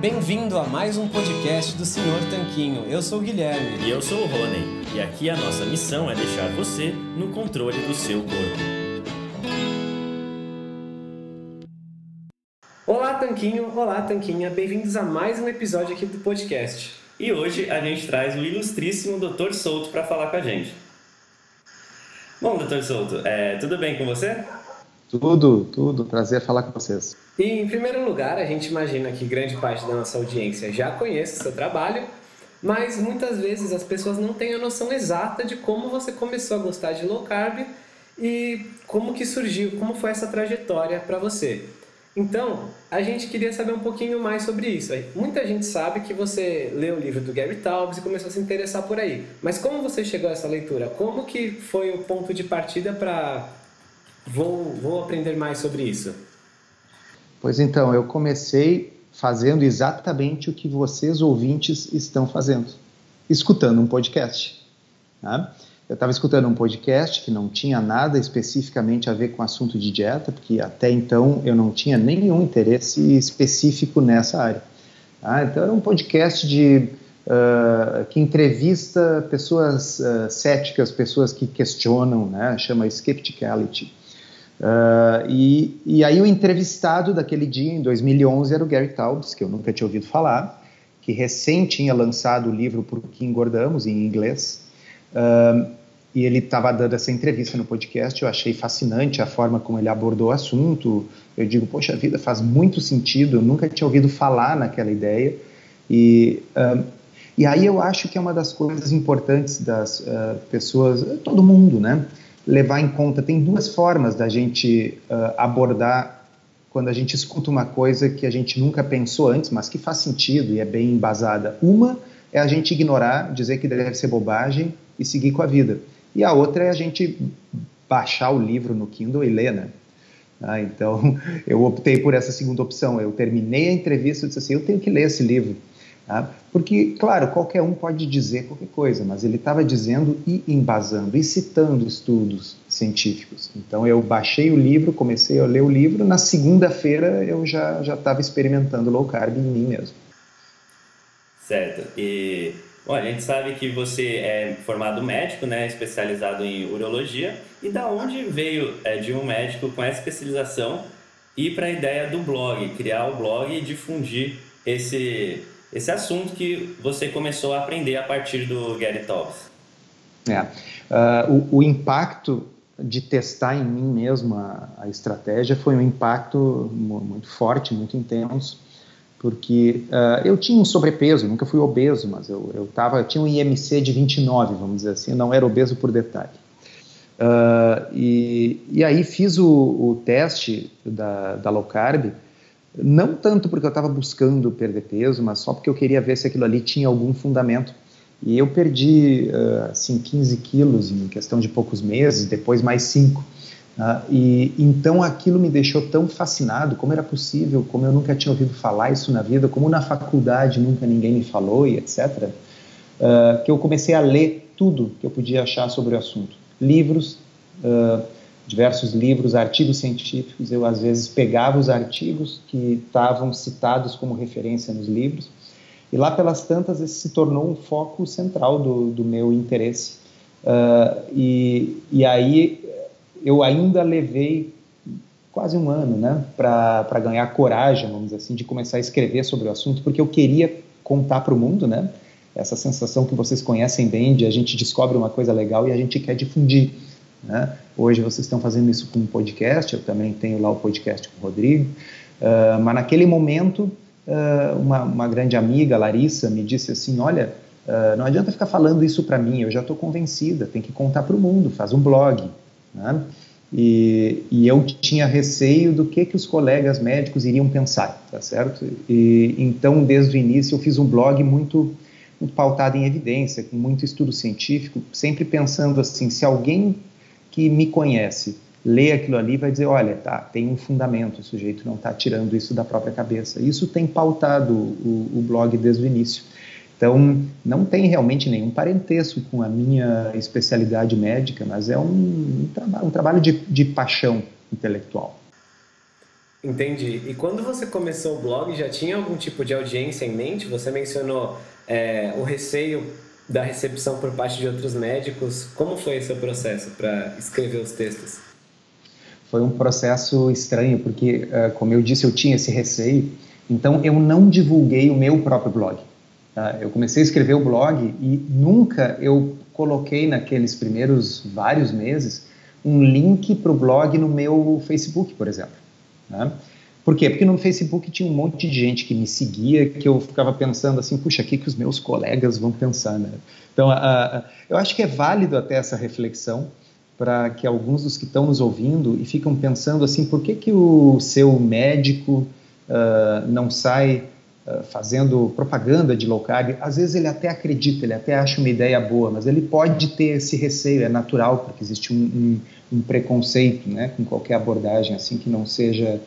Bem-vindo a mais um podcast do Senhor Tanquinho. Eu sou o Guilherme. E eu sou o Rony. E aqui a nossa missão é deixar você no controle do seu corpo. Olá, Tanquinho. Olá, Tanquinha. Bem-vindos a mais um episódio aqui do podcast. E hoje a gente traz o ilustríssimo Dr. Souto para falar com a gente. Bom, Dr. Souto, é, tudo bem com você? Tudo, tudo. Prazer falar com vocês. E, em primeiro lugar, a gente imagina que grande parte da nossa audiência já conhece o seu trabalho, mas muitas vezes as pessoas não têm a noção exata de como você começou a gostar de low carb e como que surgiu, como foi essa trajetória para você. Então, a gente queria saber um pouquinho mais sobre isso. Muita gente sabe que você leu o livro do Gary Taubes e começou a se interessar por aí. Mas como você chegou a essa leitura? Como que foi o ponto de partida para vou, vou aprender mais sobre isso? Pois então, eu comecei fazendo exatamente o que vocês ouvintes estão fazendo, escutando um podcast. Tá? Eu estava escutando um podcast que não tinha nada especificamente a ver com assunto de dieta, porque até então eu não tinha nenhum interesse específico nessa área. Tá? Então era um podcast de uh, que entrevista pessoas uh, céticas, pessoas que questionam, né? chama skepticality. Uh, e, e aí o entrevistado daquele dia, em 2011, era o Gary Taubes, que eu nunca tinha ouvido falar, que recém tinha lançado o livro Por que Engordamos, em inglês, Uh, e ele estava dando essa entrevista no podcast, eu achei fascinante a forma como ele abordou o assunto. Eu digo, poxa vida, faz muito sentido, eu nunca tinha ouvido falar naquela ideia. E, uh, e aí eu acho que é uma das coisas importantes das uh, pessoas, todo mundo, né, levar em conta. Tem duas formas da gente uh, abordar quando a gente escuta uma coisa que a gente nunca pensou antes, mas que faz sentido e é bem embasada. Uma é a gente ignorar, dizer que deve ser bobagem e seguir com a vida. E a outra é a gente baixar o livro no Kindle e ler, né? Ah, então, eu optei por essa segunda opção. Eu terminei a entrevista e disse assim, eu tenho que ler esse livro. Tá? Porque, claro, qualquer um pode dizer qualquer coisa, mas ele estava dizendo e embasando, e citando estudos científicos. Então, eu baixei o livro, comecei a ler o livro, na segunda-feira eu já estava experimentando low carb em mim mesmo. Certo. E Bom, a gente sabe que você é formado médico, né, especializado em urologia. E da onde veio é, de um médico com essa especialização ir para a ideia do blog, criar o blog e difundir esse, esse assunto que você começou a aprender a partir do Gary Taubes? É, uh, o, o, impacto de testar em mim mesmo a, a estratégia foi um impacto muito forte, muito intenso porque uh, eu tinha um sobrepeso, nunca fui obeso, mas eu, eu, tava, eu tinha um IMC de 29, vamos dizer assim, não era obeso por detalhe. Uh, e, e aí fiz o, o teste da, da, low carb, não tanto porque eu estava buscando perder peso, mas só porque eu queria ver se aquilo ali tinha algum fundamento. E eu perdi, uh, assim, 15 quilos em questão de poucos meses, depois mais 5. Uh, e então aquilo me deixou tão fascinado, como era possível, como eu nunca tinha ouvido falar isso na vida, como na faculdade nunca ninguém me falou e etc., ah, que eu comecei a ler tudo que eu podia achar sobre o assunto. Livros, uh, diversos livros, artigos científicos, eu às vezes pegava os artigos que estavam citados como referência nos livros, e lá pelas tantas esse se tornou um foco central do, do meu interesse e, e aí eu ainda levei quase um ano né, para ganhar coragem, vamos dizer assim, de começar a escrever sobre o assunto, porque eu queria contar para o mundo, né? Essa sensação que vocês conhecem bem de a gente descobre uma coisa legal e a gente quer difundir. Né? Hoje vocês estão fazendo isso com um podcast, eu também tenho lá o podcast com o Rodrigo, uh, mas naquele momento uh, uma, uma, grande amiga, Larissa, me disse assim, olha, uh, não adianta ficar falando isso para mim, eu já estou convencida, tem que contar para o mundo, faz um blog. Né? E, e, eu tinha receio do que que os colegas médicos iriam pensar, tá certo? E então desde o início eu fiz um blog muito, muito pautado em evidência, com muito estudo científico, sempre pensando assim, se alguém que me conhece lê aquilo ali vai dizer, olha, tá, tem um fundamento, o sujeito não está tirando isso da própria cabeça. Isso tem pautado o, o blog desde o início. Então, não tem realmente nenhum parentesco com a minha especialidade médica, mas é um, um, traba um trabalho de, de paixão intelectual. Entendi. E quando você começou o blog, já tinha algum tipo de audiência em mente? Você mencionou é, o receio da recepção por parte de outros médicos. Como foi esse processo para escrever os textos? Foi um processo estranho, porque, é, como eu disse, eu tinha esse receio. Então, eu não divulguei o meu próprio blog. Tá? Eu comecei a escrever o blog e nunca eu coloquei naqueles primeiros vários meses um link para o blog no meu Facebook, por exemplo. Né? Por quê? Porque no Facebook tinha um monte de gente que me seguia, que eu ficava pensando assim, puxa, o que, que os meus colegas vão pensar, né? Então, a, a, eu acho que é válido até essa reflexão para que alguns dos que estão nos ouvindo e ficam pensando assim, por que, que o seu médico uh, não sai fazendo propaganda de low carb, às vezes ele até acredita, ele até acha uma ideia boa, mas ele pode ter esse receio, é natural, porque existe um, um, um preconceito né, com qualquer abordagem assim que não seja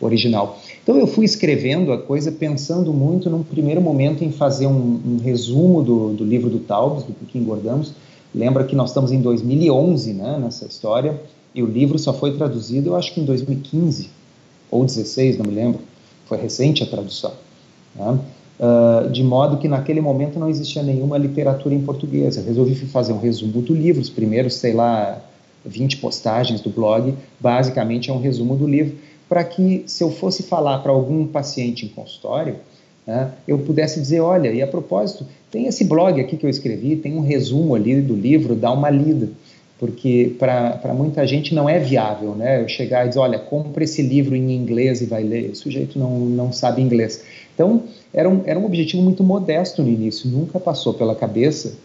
original. Então eu fui escrevendo a coisa pensando muito num primeiro momento em fazer um, um resumo do, do, livro do Taubes, do que engordamos. Lembra que nós estamos em 2011 né, nessa história e o livro só foi traduzido, eu acho que em 2015 ou 16, não me lembro. Foi recente a tradução. Né? Uh, de modo que naquele momento não existia nenhuma literatura em português. Eu resolvi fazer um resumo do livro, os primeiros, sei lá, 20 postagens do blog, basicamente é um resumo do livro, para que se eu fosse falar para algum paciente em consultório, né, eu pudesse dizer, olha, e a propósito, tem esse blog aqui que eu escrevi, tem um resumo ali do livro, dá uma lida porque para muita gente não é viável, né? Eu chegar e dizer, olha, compre esse livro em inglês e vai ler. O sujeito não, não sabe inglês. Então, era um, era um objetivo muito modesto no início, nunca passou pela cabeça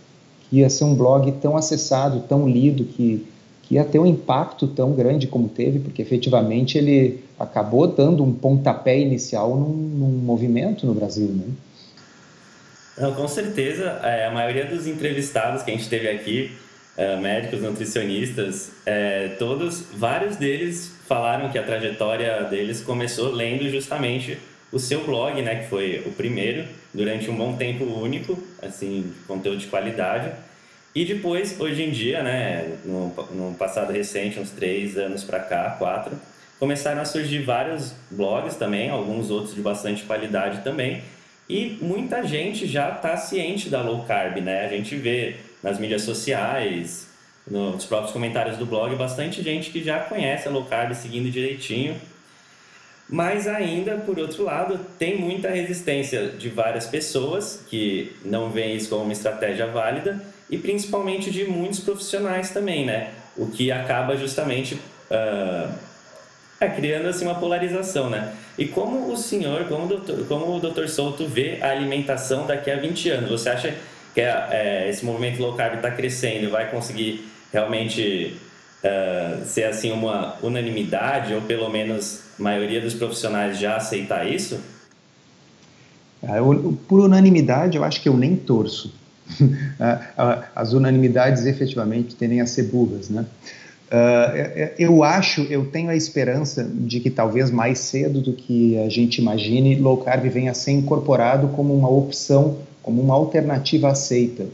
que ia ser um blog tão acessado, tão lido, que, que ia ter um impacto tão grande como teve, porque efetivamente ele acabou dando um pontapé inicial num, num movimento no Brasil, né? Não, com certeza, é, a maioria dos entrevistados que a gente teve aqui é, médicos, nutricionistas, é, todos, vários deles falaram que a trajetória deles começou lendo justamente o seu blog, né, que foi o primeiro, durante um bom tempo único, assim, conteúdo de qualidade. E depois, hoje em dia, né, no, no passado recente, uns três anos para cá, quatro, começaram a surgir vários blogs também, alguns outros de bastante qualidade também. E muita gente já está ciente da low carb, né? A gente vê nas mídias sociais, nos próprios comentários do blog, bastante gente que já conhece a low carb seguindo direitinho. Mas ainda, por outro lado, tem muita resistência de várias pessoas que não veem isso como uma estratégia válida e principalmente de muitos profissionais também, né? O que acaba justamente uh, é, criando assim uma polarização, né? E como o senhor, como o doutor, como o doutor Souto vê a alimentação daqui a 20 anos? Você acha que é, é, esse movimento low carb está crescendo e vai conseguir realmente uh, ser assim uma unanimidade ou pelo menos a maioria dos profissionais já aceitar isso? Ah, por unanimidade, eu acho que eu nem torço. Ah, ah, as unanimidades efetivamente tendem a ser burras, né? Uh, eu acho, eu tenho a esperança de que talvez mais cedo do que a gente imagine, low carb venha a ser incorporado como uma opção como uma alternativa aceita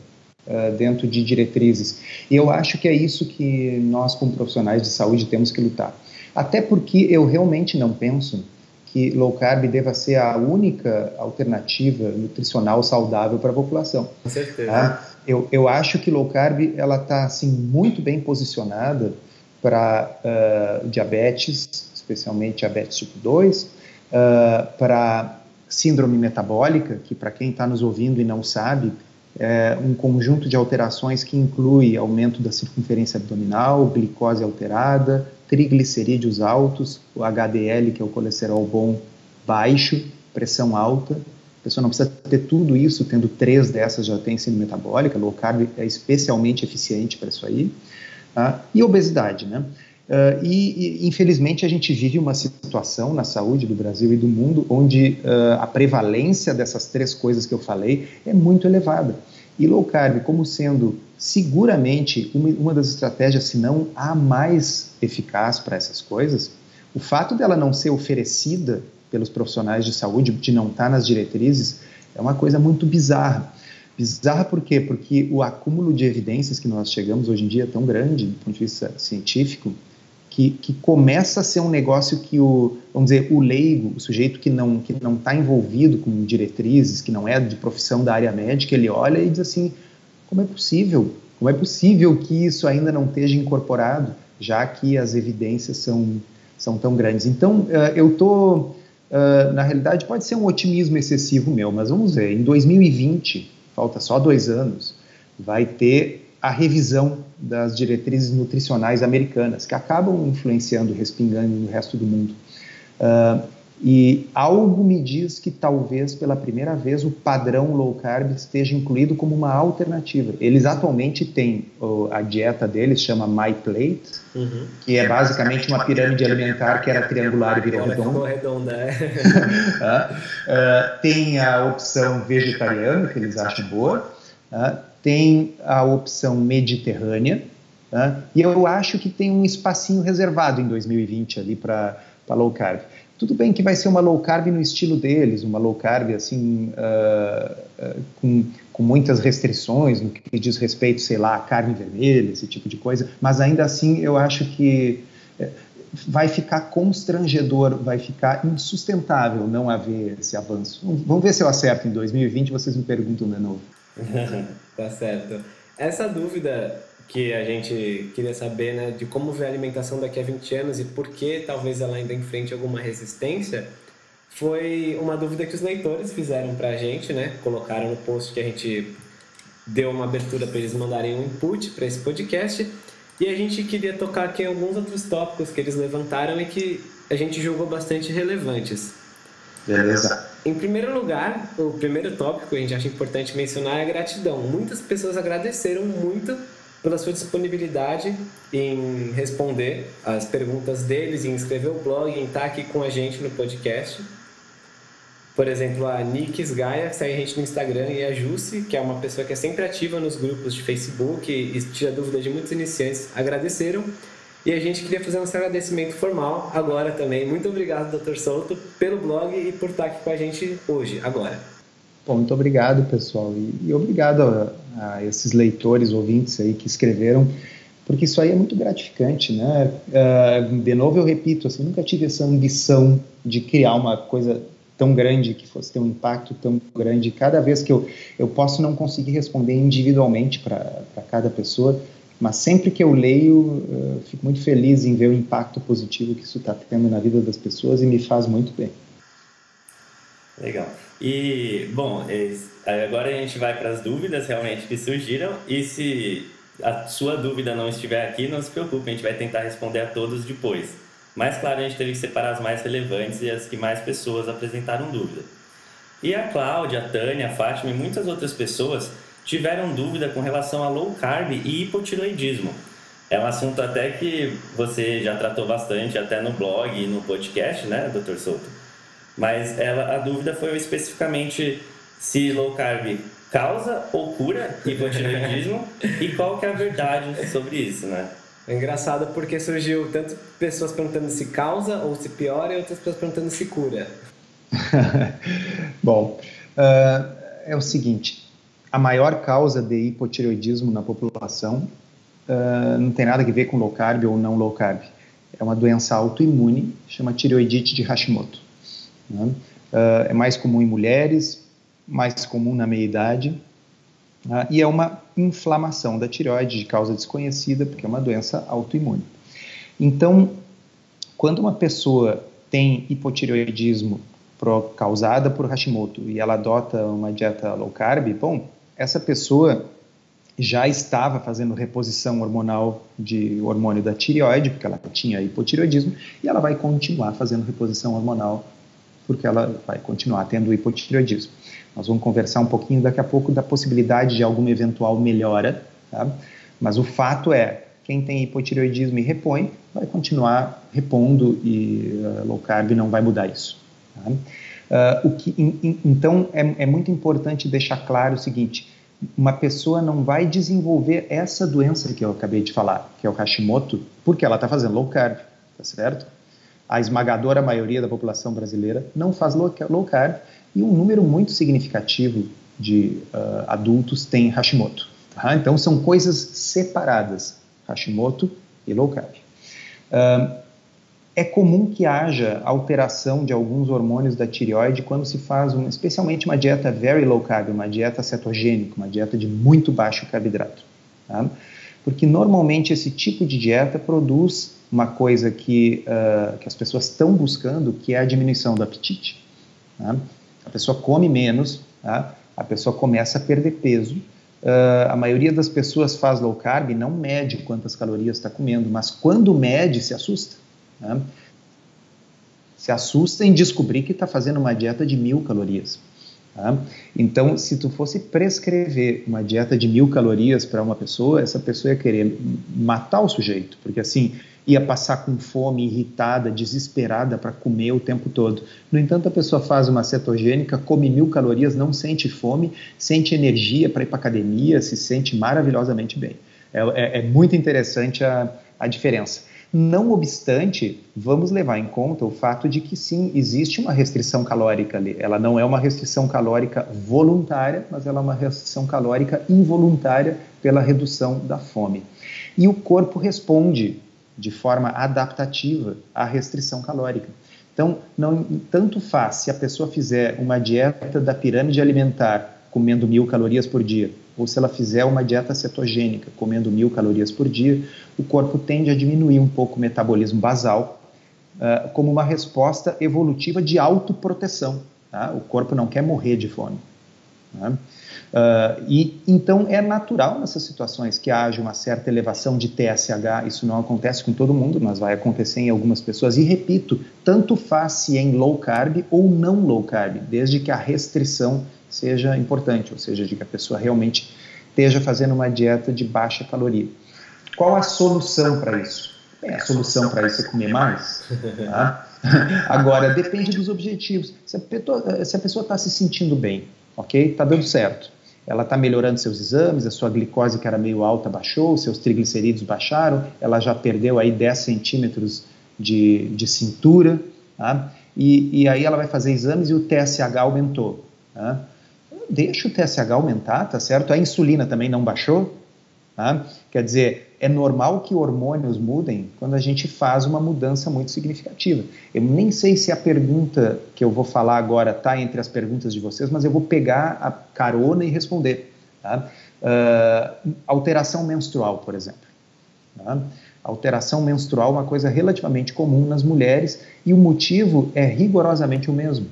uh, dentro de diretrizes. E eu acho que é isso que nós, como profissionais de saúde, temos que lutar. Até porque eu realmente não penso que low carb deva ser a única alternativa nutricional saudável para a população. Com certeza. Tá? eu, eu acho que low carb ela está assim muito bem posicionada para uh, diabetes, especialmente diabetes tipo 2, uh, para síndrome metabólica, que para quem está nos ouvindo e não sabe, é um conjunto de alterações que inclui aumento da circunferência abdominal, glicose alterada, triglicerídeos altos, o HDL, que é o colesterol bom, baixo, pressão alta. A pessoa não precisa ter tudo isso, tendo três dessas já tem síndrome metabólica, low carb é especialmente eficiente para isso aí. Tá? E obesidade, né? Uh, e, e, infelizmente, a gente vive uma situação na saúde do Brasil e do mundo onde uh, a prevalência dessas três coisas que eu falei é muito elevada. E low carb, como sendo seguramente uma, uma das estratégias, se não a mais eficaz para essas coisas, o fato dela não ser oferecida pelos profissionais de saúde, de não estar nas diretrizes, é uma coisa muito bizarra. Bizarra por quê? Porque o acúmulo de evidências que nós chegamos hoje em dia é tão grande, do ponto de vista científico, que, que começa a ser um negócio que o, vamos dizer, o leigo, o sujeito que não que não está envolvido com diretrizes, que não é de profissão da área médica, ele olha e diz assim, como é possível? Como é possível que isso ainda não esteja incorporado, já que as evidências são, são tão grandes? Então, uh, eu estou, uh, na realidade, pode ser um otimismo excessivo meu, mas vamos ver, em 2020, falta só dois anos, vai ter a revisão das diretrizes nutricionais americanas, que acabam influenciando, respingando no resto do mundo. Uh, e algo me diz que talvez pela primeira vez o padrão low carb esteja incluído como uma alternativa. Eles atualmente têm a dieta deles chama My Plate, uhum. que é basicamente uma pirâmide alimentar que era triangular e virou redonda. redonda é. uh, tem a opção vegetariana que eles acham boa. Uh, tem a opção mediterrânea, tá? e eu acho que tem um espacinho reservado em 2020 ali para low carb. Tudo bem que vai ser uma low carb no estilo deles, uma low carb assim, uh, uh, com, com muitas restrições no que diz respeito, sei lá, a carne vermelha, esse tipo de coisa, mas ainda assim eu acho que eh, vai ficar constrangedor, vai ficar insustentável não haver esse avanço. Vamos ver se eu acerto em 2020, vocês me perguntam de novo. tá certo. Essa dúvida que a gente queria saber, né, de como ver a alimentação daqui a 20 anos e por que talvez ela ainda enfrente alguma resistência, foi uma dúvida que os leitores fizeram para a gente, né? Colocaram no post que a gente deu uma abertura para eles mandarem um input para esse podcast. E a gente queria tocar aqui alguns outros tópicos que eles levantaram e que a gente julgou bastante relevantes. Beleza. Em primeiro lugar, o primeiro tópico que a gente acha importante mencionar é a gratidão. Muitas pessoas agradeceram muito pela sua disponibilidade em responder as perguntas deles, em escrever o blog, em estar aqui com a gente no podcast. Por exemplo, a Nix Gaia, que segue a gente no Instagram, e a Jussi, que é uma pessoa que é sempre ativa nos grupos de Facebook e tira dúvidas de muitos iniciantes, agradeceram. E a gente queria fazer um agradecimento formal agora também. Muito obrigado, Dr. Souto, pelo blog e por estar aqui com a gente hoje, agora. Bom, muito obrigado, pessoal. E, e obrigado a, a, esses leitores, ouvintes aí que escreveram, porque isso aí é muito gratificante, né? Uh, de novo, eu repito, assim, nunca tive essa ambição de criar uma coisa tão grande, que fosse ter um impacto tão grande. Cada vez que eu, eu posso não conseguir responder individualmente para cada pessoa, mas sempre que eu leio, eu fico muito feliz em ver o impacto positivo que isso está tendo na vida das pessoas e me faz muito bem. Legal. E, bom, agora a gente vai para as dúvidas realmente que surgiram. E se a sua dúvida não estiver aqui, não se preocupe, a gente vai tentar responder a todos depois. Mas, claro, a gente teve que separar as mais relevantes e as que mais pessoas apresentaram dúvida. E a Cláudia, a Tânia, a Fátima e muitas outras pessoas tiveram dúvida com relação a low carb e hipotiroidismo. É um assunto até que você já tratou bastante, até no blog e no podcast, né, Dr. Souto? Mas ela, a dúvida foi especificamente se low carb causa ou cura hipotiroidismo e qual que é a verdade sobre isso, né? É engraçado porque surgiu tanto pessoas perguntando se causa ou se piora e outras pessoas perguntando se cura. Bom, uh, é o seguinte, a maior causa de hipotireoidismo na população uh, não tem nada a ver com low carb ou não low carb. É uma doença autoimune, chama tireoidite de Hashimoto. Né? Uh, é mais comum em mulheres, mais comum na meia-idade. Né? E é uma inflamação da tireoide de causa desconhecida, porque é uma doença autoimune. Então, quando uma pessoa tem hipotireoidismo causada por Hashimoto e ela adota uma dieta low carb, bom, essa pessoa já estava fazendo reposição hormonal de hormônio da tireoide, porque ela tinha hipotireoidismo, e ela vai continuar fazendo reposição hormonal, porque ela vai continuar tendo hipotireoidismo. Nós vamos conversar um pouquinho daqui a pouco da possibilidade de alguma eventual melhora, tá? mas o fato é, quem tem hipotireoidismo e repõe, vai continuar repondo e uh, low carb não vai mudar isso. Tá? Uh, o que, in, in, então, é, é muito importante deixar claro o seguinte, uma pessoa não vai desenvolver essa doença que eu acabei de falar, que é o Hashimoto, porque ela está fazendo low carb, tá certo? A esmagadora maioria da população brasileira não faz low, low carb e um número muito significativo de uh, adultos tem Hashimoto. Tá? Então são coisas separadas, Hashimoto e low carb. Uh, é comum que haja alteração de alguns hormônios da tireoide quando se faz, um, especialmente uma dieta very low carb, uma dieta cetogênica, uma dieta de muito baixo carboidrato. Tá? Porque normalmente esse tipo de dieta produz uma coisa que, uh, que as pessoas estão buscando, que é a diminuição do apetite. Tá? A pessoa come menos, tá? a pessoa começa a perder peso. Uh, a maioria das pessoas faz low carb e não mede quantas calorias está comendo, mas quando mede, se assusta. Né? Se assusta em descobrir que está fazendo uma dieta de mil calorias. Tá? Então, se tu fosse prescrever uma dieta de mil calorias para uma pessoa, essa pessoa ia querer matar o sujeito, porque assim ia passar com fome, irritada, desesperada para comer o tempo todo. No entanto, a pessoa faz uma cetogênica, come mil calorias, não sente fome, sente energia para ir para academia, se sente maravilhosamente bem. É, é, é muito interessante a, a diferença. Não obstante, vamos levar em conta o fato de que sim, existe uma restrição calórica ali. Ela não é uma restrição calórica voluntária, mas ela é uma restrição calórica involuntária pela redução da fome. E o corpo responde de forma adaptativa à restrição calórica. Então, não tanto faz se a pessoa fizer uma dieta da pirâmide alimentar comendo mil calorias por dia, ou se ela fizer uma dieta cetogênica, comendo mil calorias por dia, o corpo tende a diminuir um pouco o metabolismo basal, uh, como uma resposta evolutiva de autoproteção. Tá? O corpo não quer morrer de fome. Tá? Uh, e então é natural nessas situações que haja uma certa elevação de TSH. Isso não acontece com todo mundo, mas vai acontecer em algumas pessoas. E repito, tanto faz se em low carb ou não low carb, desde que a restrição seja importante, ou seja, de que a pessoa realmente esteja fazendo uma dieta de baixa caloria. Qual a solução para isso? Bem, a solução para isso é comer mais. Tá? Agora, depende dos objetivos. Se a pessoa está se sentindo bem, ok? Está dando certo. Ela está melhorando seus exames, a sua glicose que era meio alta baixou, seus triglicerídeos baixaram, ela já perdeu aí 10 centímetros de, de cintura, tá? e, e aí ela vai fazer exames e o TSH aumentou. Tá? deixa o TSH aumentar, tá certo? A insulina também não baixou, tá? Quer dizer, é normal que hormônios mudem quando a gente faz uma mudança muito significativa. Eu nem sei se a pergunta que eu vou falar agora está entre as perguntas de vocês, mas eu vou pegar a carona e responder. Tá? Uh, alteração menstrual, por exemplo. Tá? Alteração menstrual é uma coisa relativamente comum nas mulheres e o motivo é rigorosamente o mesmo.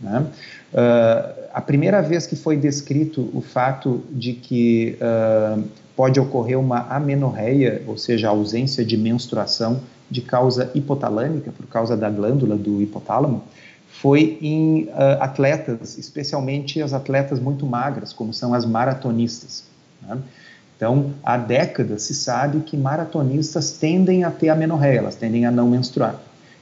Né? Uh, a primeira vez que foi descrito o fato de que uh, pode ocorrer uma amenorreia, ou seja, ausência de menstruação de causa hipotalâmica, por causa da glândula do hipotálamo, foi em uh, atletas, especialmente as atletas muito magras, como são as maratonistas. Né? Então, há décadas se sabe que maratonistas tendem a ter amenorreia, elas tendem a não menstruar.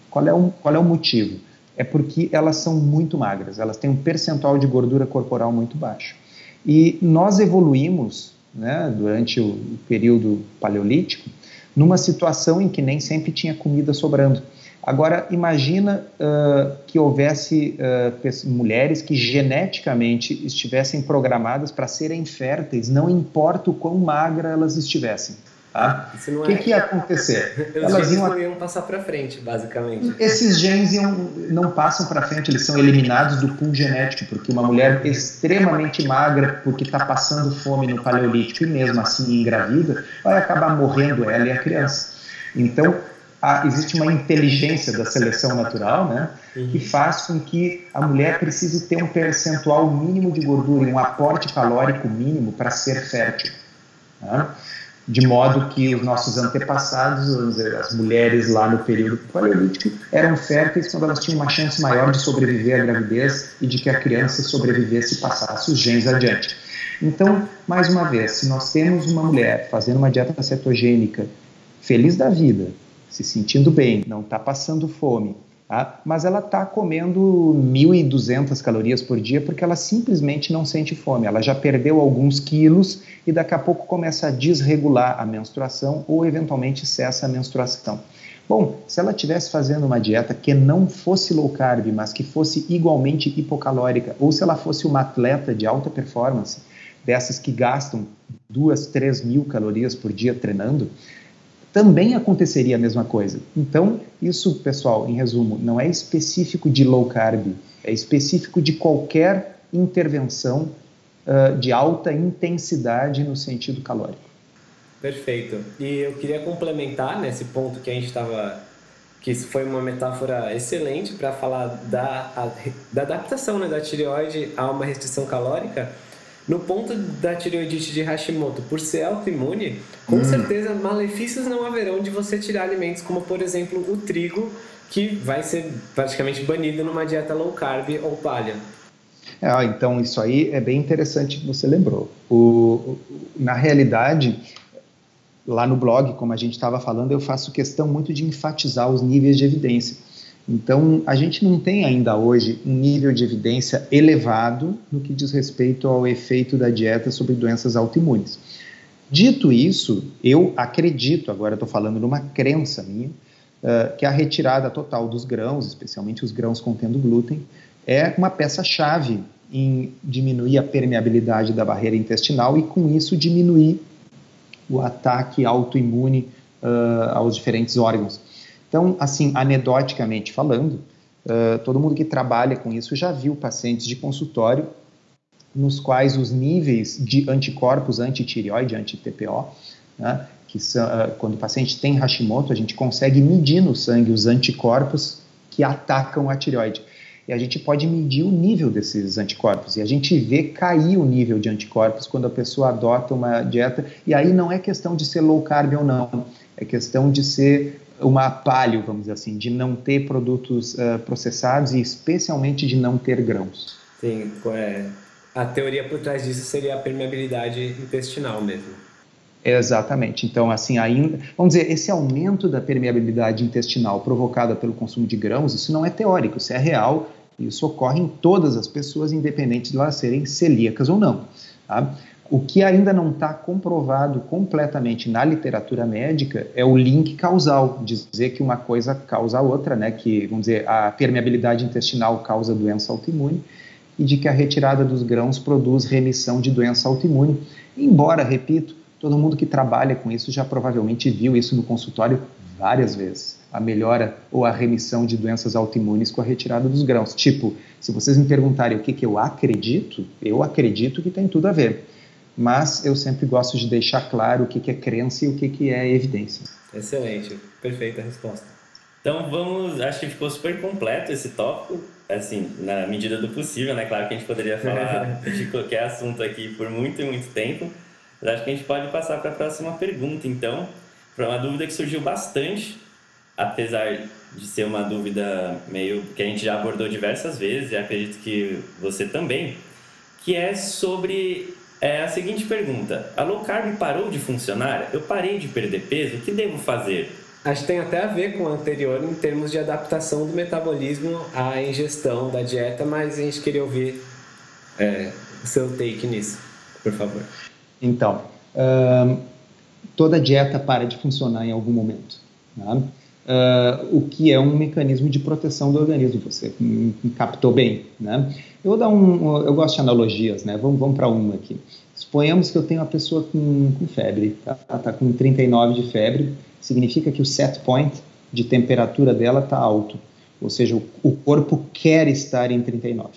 Qual é o, qual é o motivo? É porque elas são muito magras, elas têm um percentual de gordura corporal muito baixo. E nós evoluímos, né, durante o período paleolítico, numa situação em que nem sempre tinha comida sobrando. Agora, imagina uh, que houvesse uh, mulheres que geneticamente estivessem programadas para serem férteis, não importa o quão magra elas estivessem. Tá? O que, é... que ia acontecer? Os Elas genes iam... não iam passar para frente, basicamente. Esses genes iam, não passam para frente, eles são eliminados do pool genético, porque uma mulher extremamente magra, porque está passando fome no paleolítico e mesmo assim engravida, vai acabar morrendo ela e a criança. Então, existe uma inteligência da seleção natural, né, que faz com que a mulher precise ter um percentual mínimo de gordura, um aporte calórico mínimo para ser fértil. Né? De modo que os nossos antepassados, as mulheres lá no período paleolítico, eram férteis quando elas tinham uma chance maior de sobreviver à gravidez e de que a criança sobrevivesse e passasse os genes adiante. Então, mais uma vez, se nós temos uma mulher fazendo uma dieta cetogênica, feliz da vida, se sentindo bem, não está passando fome, Tá? Mas ela está comendo 1.200 calorias por dia porque ela simplesmente não sente fome. Ela já perdeu alguns quilos e daqui a pouco começa a desregular a menstruação ou eventualmente cessa a menstruação. Bom, se ela estivesse fazendo uma dieta que não fosse low carb, mas que fosse igualmente hipocalórica, ou se ela fosse uma atleta de alta performance, dessas que gastam duas, três mil calorias por dia treinando, também aconteceria a mesma coisa. Então, isso, pessoal, em resumo, não é específico de low carb, é específico de qualquer intervenção uh, de alta intensidade no sentido calórico. Perfeito. E eu queria complementar nesse ponto que a gente estava que isso foi uma metáfora excelente para falar da, a, da adaptação né, da tireoide a uma restrição calórica no ponto da tireoidite de Hashimoto, por ser autoimune, com hum. certeza malefícios não haverão de você tirar alimentos como, por exemplo, o trigo, que vai ser praticamente banido numa dieta low carb ou palha. É, então, isso aí é bem interessante que você lembrou. O, na realidade, lá no blog, como a gente estava falando, eu faço questão muito de enfatizar os níveis de evidência. Então, a gente não tem ainda hoje um nível de evidência elevado no que diz respeito ao efeito da dieta sobre doenças autoimunes. Dito isso, eu acredito, agora estou falando numa crença minha, uh, que a retirada total dos grãos, especialmente os grãos contendo glúten, é uma peça-chave em diminuir a permeabilidade da barreira intestinal e, com isso, diminuir o ataque autoimune uh, aos diferentes órgãos. Então, assim, anedoticamente falando, uh, todo mundo que trabalha com isso já viu pacientes de consultório nos quais os níveis de anticorpos anti-tireoide, anti-TPO, né, que são, uh, quando o paciente tem Hashimoto, a gente consegue medir no sangue os anticorpos que atacam a tireoide. E a gente pode medir o nível desses anticorpos. E a gente vê cair o nível de anticorpos quando a pessoa adota uma dieta. E aí não é questão de ser low carb ou não, é questão de ser uma palio, vamos dizer assim, de não ter produtos uh, processados e especialmente de não ter grãos. Sim, é, a teoria por trás disso seria a permeabilidade intestinal mesmo. Exatamente. Então, assim, ainda, vamos dizer, esse aumento da permeabilidade intestinal provocada pelo consumo de grãos, isso não é teórico, isso é real, isso ocorre em todas as pessoas, independente de elas serem celíacas ou não. Tá? O que ainda não está comprovado completamente na literatura médica é o link causal, dizer que uma coisa causa a outra, né? que, vamos dizer, a permeabilidade intestinal causa doença autoimune e de que a retirada dos grãos produz remissão de doença autoimune. Embora, repito, todo mundo que trabalha com isso já provavelmente viu isso no consultório várias vezes. A melhora ou a remissão de doenças autoimunes com a retirada dos grãos. Tipo, se vocês me perguntarem o que, que eu acredito, eu acredito que tem tudo a ver mas eu sempre gosto de deixar claro o que, que é crença e o que, que é evidência. Excelente, perfeita resposta. Então vamos, acho que ficou super completo esse tópico, assim, na medida do possível, né? Claro que a gente poderia falar de qualquer assunto aqui por muito e muito tempo, mas acho que a gente pode passar para a próxima pergunta, então, para uma dúvida que surgiu bastante, apesar de ser uma dúvida meio que a gente já abordou diversas vezes, e acredito que você também, que é sobre é a seguinte pergunta: a low carb parou de funcionar? Eu parei de perder peso? O que devo fazer? Acho que tem até a ver com o anterior em termos de adaptação do metabolismo à ingestão da dieta, mas a gente queria ouvir é, o seu take nisso, por favor. Então, toda dieta para de funcionar em algum momento. Né? Uh, o que é um mecanismo de proteção do organismo. Você captou bem, né? Eu vou dar um, eu gosto de analogias, né? Vamos, vamos para uma aqui. Suponhamos que eu tenho uma pessoa com, com febre, tá? ela está com 39 de febre, significa que o set point de temperatura dela está alto, ou seja, o, o, corpo quer estar em 39.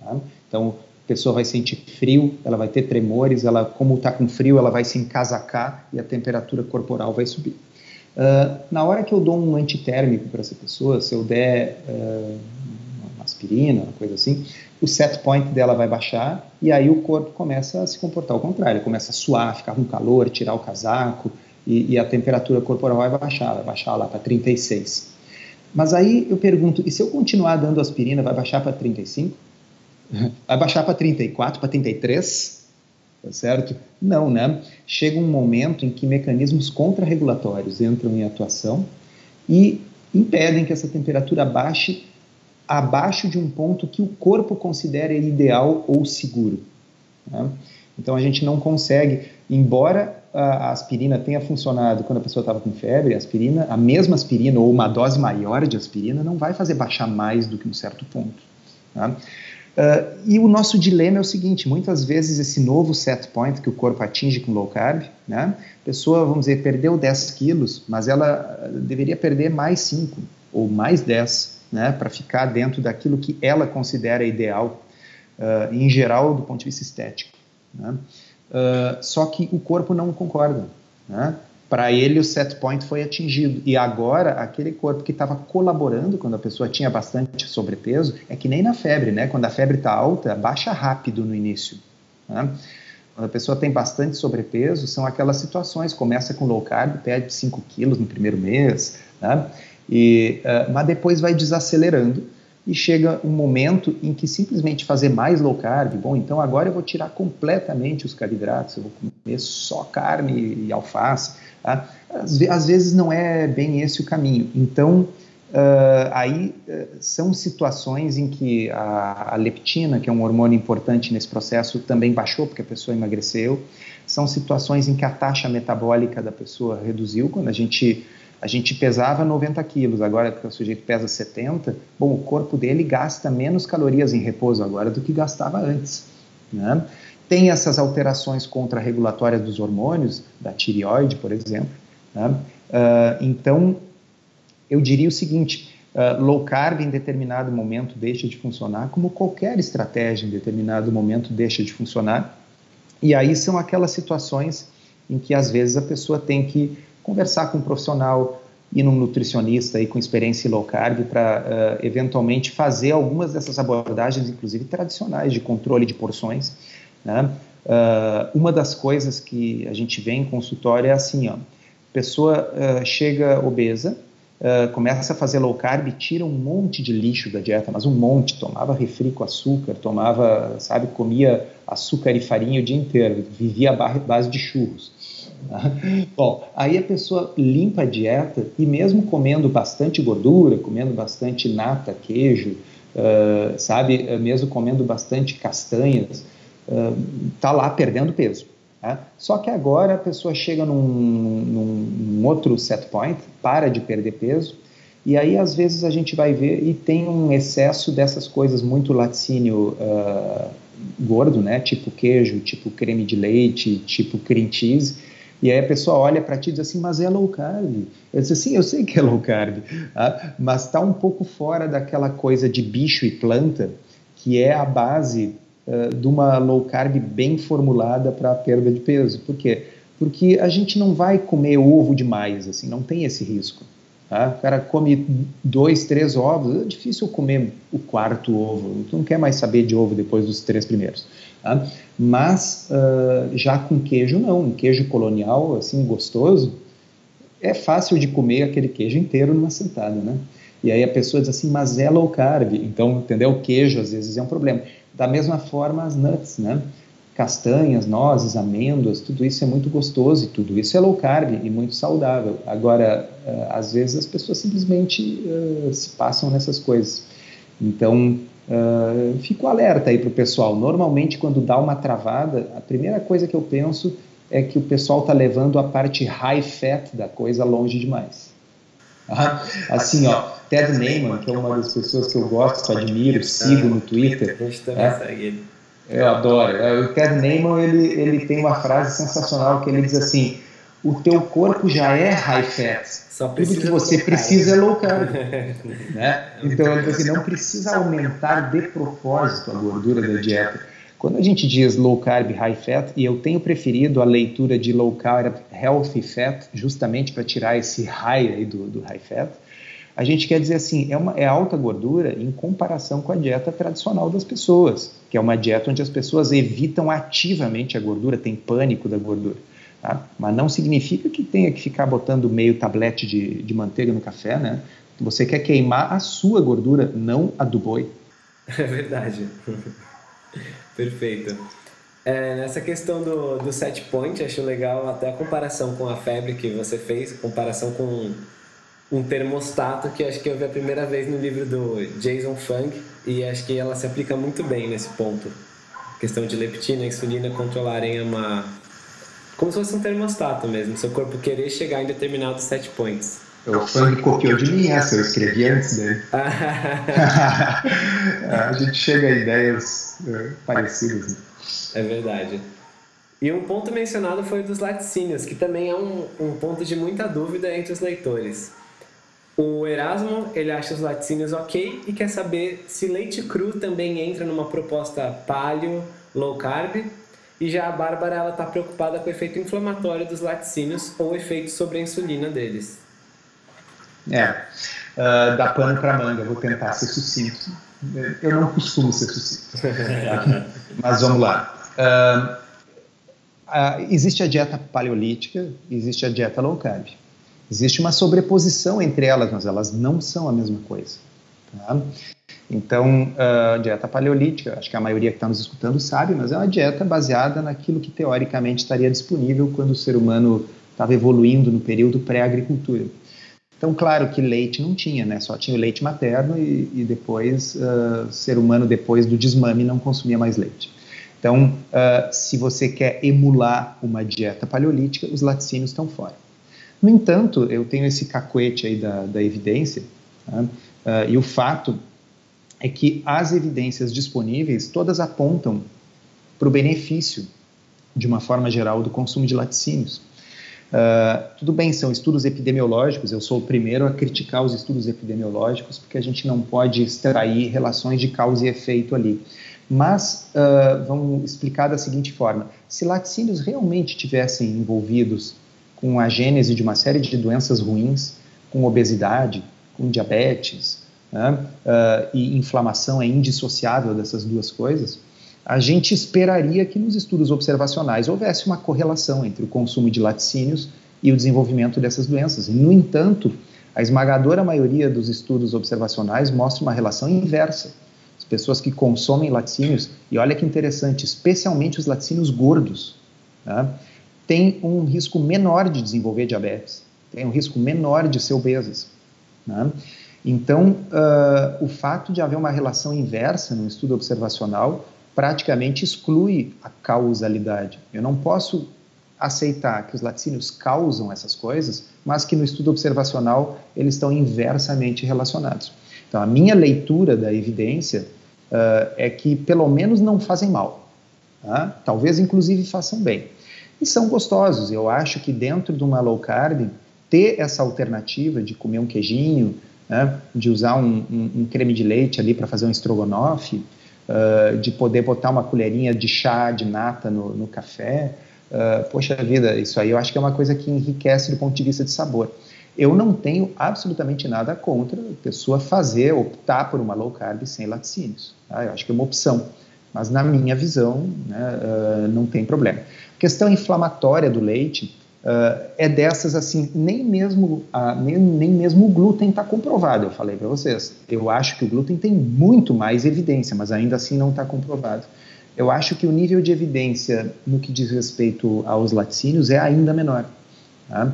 Tá? Então, a pessoa vai sentir frio, ela vai ter tremores, ela, como está com frio, ela vai se encasacar e a temperatura corporal vai subir. Uh, na hora que eu dou um antitérmico para essa pessoa, se eu der uh, uma aspirina, uma coisa assim, o set point dela vai baixar e aí o corpo começa a se comportar ao contrário, começa a suar, ficar com calor, tirar o casaco e, e a temperatura corporal vai baixar, vai baixar lá para 36. Mas aí eu pergunto, e se eu continuar dando aspirina, vai baixar para 35? Vai baixar para 34, para 33? Tá certo? Não, né? Chega um momento em que mecanismos contrarregulatórios entram em atuação e impedem que essa temperatura baixe abaixo de um ponto que o corpo considera ideal ou seguro. Né? Então a gente não consegue, embora a aspirina tenha funcionado quando a pessoa estava com febre, a aspirina, a mesma aspirina ou uma dose maior de aspirina não vai fazer baixar mais do que um certo ponto. Tá? Uh, e o nosso dilema é o seguinte: muitas vezes esse novo set point que o corpo atinge com low carb, né, a pessoa, vamos dizer, perdeu 10 quilos, mas ela deveria perder mais 5 ou mais 10 né, para ficar dentro daquilo que ela considera ideal, uh, em geral, do ponto de vista estético. Né? Uh, só que o corpo não concorda. Né? Para ele, o set point foi atingido. E agora, aquele corpo que estava colaborando quando a pessoa tinha bastante sobrepeso, é que nem na febre, né? Quando a febre está alta, baixa rápido no início. Né? Quando a pessoa tem bastante sobrepeso, são aquelas situações, começa com low carb, perde 5 quilos no primeiro mês, né? E, uh, mas depois vai desacelerando e chega um momento em que simplesmente fazer mais low carb, bom, então agora eu vou tirar completamente os carboidratos, eu vou comer só carne e alface. Tá? Às, às, vezes não é bem esse o caminho. Então, uh, aí uh, são situações em que a, a, leptina, que é um hormônio importante nesse processo, também baixou porque a pessoa emagreceu. São situações em que a taxa metabólica da pessoa reduziu, quando a gente a gente pesava 90 quilos, agora que o sujeito pesa 70, bom, o corpo dele gasta menos calorias em repouso agora do que gastava antes. Né? Tem essas alterações contrarregulatórias dos hormônios, da tireoide, por exemplo. Né? Uh, então, eu diria o seguinte: uh, low carb em determinado momento deixa de funcionar, como qualquer estratégia em determinado momento deixa de funcionar. E aí são aquelas situações em que às vezes a pessoa tem que conversar com um profissional, ir num nutricionista aí com experiência em low carb para uh, eventualmente fazer algumas dessas abordagens, inclusive tradicionais, de controle de porções. Né? Uh, uma das coisas que a gente vê em consultório é assim, ó, pessoa uh, chega obesa, começa a fazer low carb, tira um monte de lixo da dieta, mas um monte, tomava refri com açúcar, tomava, sabe, comia açúcar e farinha o dia inteiro, vivia à base de churros. Bom, aí a pessoa limpa a dieta e mesmo comendo bastante gordura, comendo bastante nata, queijo, uh, sabe, mesmo comendo bastante castanhas, uh, tá lá perdendo peso. Tá? Só que agora a pessoa chega num, num, num outro set point, para de perder peso, e aí, às vezes, a gente vai ver e tem um excesso dessas coisas muito laticínio uh, gordo, né? Tipo queijo, tipo creme de leite, tipo cream cheese, e aí a pessoa olha para ti e diz assim, mas é low carb. Eu disse assim, eu sei que é low carb, tá? mas está um pouco fora daquela coisa de bicho e planta, que é a base uh, de uma low carb bem formulada para a perda de peso. Por quê? Porque a gente não vai comer ovo demais, assim, não tem esse risco. Tá? O cara come dois, três ovos, é difícil comer o quarto ovo. Tu não quer mais saber de ovo depois dos três primeiros. Tá? Mas uh, já com queijo não, um queijo colonial assim gostoso, é fácil de comer aquele queijo inteiro numa sentada, né? E aí a pessoa diz assim, mas é low carb, então, entendeu? O queijo às vezes é um problema. Da mesma forma as nuts, né? castanhas, nozes, amêndoas, tudo isso é muito gostoso e tudo isso é low carb e muito saudável. Agora, uh, às vezes as pessoas simplesmente uh, se passam nessas coisas. Então, uh, fico alerta aí para o pessoal. Normalmente, quando dá uma travada, a primeira coisa que eu penso é que o pessoal está levando a parte high fat da coisa longe demais. Ah, assim, ó, Ted Neyman, que é uma das pessoas que eu gosto, admiro, sigo no Twitter. Também é, Eu adoro. É, o Ted Neyman ele, ele tem uma frase sensacional que ele diz assim: o teu corpo já é high fat. Só Tudo que você precisa é low carb. né? Então diz assim, não precisa aumentar de propósito a gordura da dieta. Quando a gente diz low carb, high fat, e eu tenho preferido a leitura de low carb, healthy fat, justamente para tirar esse high aí do, do high fat, a gente quer dizer assim, é, uma, é alta gordura em comparação com a dieta tradicional das pessoas, que é uma dieta onde as pessoas evitam ativamente a gordura, tem pânico da gordura. Tá? Mas não significa que tenha que ficar botando meio tablete de, de manteiga no café, né? Você quer queimar a sua gordura, não a do boi. É verdade. Perfeito. É, nessa questão do, do set point, acho legal até a comparação com a febre que você fez, comparação com um termostato que acho que eu vi a primeira vez no livro do Jason Fung e acho que ela se aplica muito bem nesse ponto. A questão de leptina e insulina controlarem uma. Como se fosse um termostato mesmo, seu corpo querer chegar em determinados set points. O Fung copiou de mim essa, eu escrevi antes dele. a gente chega a ideias é, parecidas. Né? É verdade. E um ponto mencionado foi o dos laticínios, que também é um, um ponto de muita dúvida entre os leitores. O Erasmo, ele acha os laticínios ok e quer saber se leite cru também entra numa proposta paleo, low carb. E já a Bárbara, ela está preocupada com o efeito inflamatório dos laticínios ou efeito sobre a insulina deles. É, uh, dá pano para manga, vou tentar ser sucinto. Eu não costumo ser sucinto, mas vamos lá. Uh, uh, existe a dieta paleolítica, existe a dieta low carb. Existe uma sobreposição entre elas, mas elas não são a mesma coisa. Tá? Então, a dieta paleolítica, acho que a maioria que está nos escutando sabe, mas é uma dieta baseada naquilo que teoricamente estaria disponível quando o ser humano estava evoluindo no período pré-agricultura. Então, claro que leite não tinha, né? Só tinha o leite materno e, e depois uh, ser humano, depois do desmame, não consumia mais leite. Então, uh, se você quer emular uma dieta paleolítica, os laticínios estão fora. No entanto, eu tenho esse cacuete aí da, da evidência, tá? Uh, e o fato é que as evidências disponíveis todas apontam para o benefício, de uma forma geral, do consumo de laticínios. Uh, tudo bem, são estudos epidemiológicos, eu sou o primeiro a criticar os estudos epidemiológicos, porque a gente não pode extrair relações de causa e efeito ali. Mas uh, vamos explicar da seguinte forma: se laticínios realmente tivessem envolvidos com a gênese de uma série de doenças ruins, com obesidade, com diabetes, né, uh, e inflamação é indissociável dessas duas coisas, a gente esperaria que nos estudos observacionais houvesse uma correlação entre o consumo de laticínios e o desenvolvimento dessas doenças. No entanto, a esmagadora maioria dos estudos observacionais mostra uma relação inversa. As pessoas que consomem laticínios, e olha que interessante, especialmente os laticínios gordos, né, têm um risco menor de desenvolver diabetes, têm um risco menor de ser obesas. Né? Então, uh, o fato de haver uma relação inversa no estudo observacional praticamente exclui a causalidade. Eu não posso aceitar que os laticínios causam essas coisas, mas que no estudo observacional eles estão inversamente relacionados. Então, a minha leitura da evidência uh, é que pelo menos não fazem mal. Tá? Talvez, inclusive, façam bem. E são gostosos. Eu acho que dentro de uma low carb, ter essa alternativa de comer um queijinho, né, de usar um, um, um creme de leite ali para fazer um estrogonofe, uh, de poder botar uma colherinha de chá de nata no, no café. Uh, poxa vida, isso aí eu acho que é uma coisa que enriquece do ponto de vista de sabor. Eu não tenho absolutamente nada contra a pessoa fazer, optar por uma low carb sem laticínios. Tá? Eu acho que é uma opção, mas na minha visão né, uh, não tem problema. A questão inflamatória do leite, Uh, é dessas assim, nem mesmo, nem, nem mesmo o glúten está comprovado, eu falei para vocês. Eu acho que o glúten tem muito mais evidência, mas ainda assim não está comprovado. Eu acho que o nível de evidência no que diz respeito aos laticínios é ainda menor. Tá?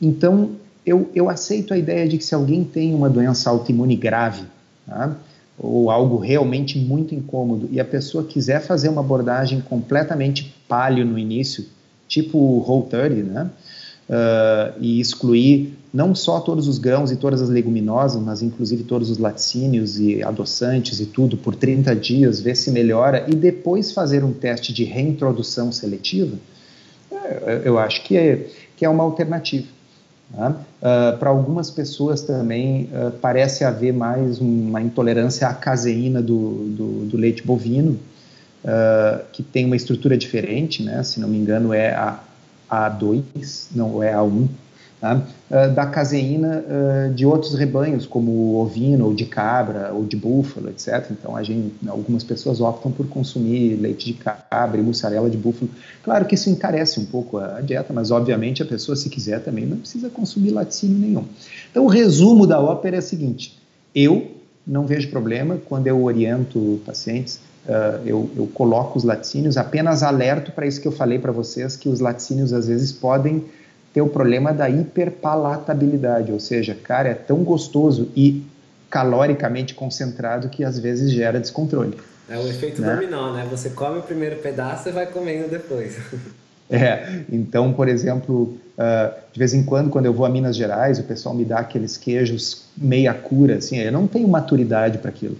Então, eu, eu aceito a ideia de que se alguém tem uma doença autoimune grave, tá? ou algo realmente muito incômodo, e a pessoa quiser fazer uma abordagem completamente palio no início, tipo Whole 30, né? uh, e excluir não só todos os grãos e todas as leguminosas, mas inclusive todos os laticínios e adoçantes e tudo por 30 dias, ver se melhora e depois fazer um teste de reintrodução seletiva, é, eu acho que é, que é uma alternativa. Tá? Uh, Para algumas pessoas também uh, parece haver mais uma intolerância à caseína do, do, do leite bovino, uh, que tem uma estrutura diferente, né? se não me engano é a A2, não é A1, tá? uh, da caseína uh, de outros rebanhos, como ovino, ou de cabra, ou de búfalo, etc. Então, a gente, algumas pessoas optam por consumir leite de cabra e mussarela de búfalo. Claro que isso encarece um pouco a, a dieta, mas obviamente a pessoa, se quiser também, não precisa consumir laticínio nenhum. Então, o resumo da ópera é o seguinte: eu não vejo problema quando eu oriento pacientes Uh, eu, eu, coloco os laticínios, apenas alerto para isso que eu falei para vocês, que os laticínios às vezes podem ter o problema da hiperpalatabilidade, ou seja, cara, é tão gostoso e caloricamente concentrado que às vezes gera descontrole. É o efeito né? dominó, né? Você come o primeiro pedaço e vai comendo depois. É, então, por exemplo, uh, de vez em quando, quando eu vou a Minas Gerais, o pessoal me dá aqueles queijos meia cura, assim, eu não tenho maturidade para aquilo.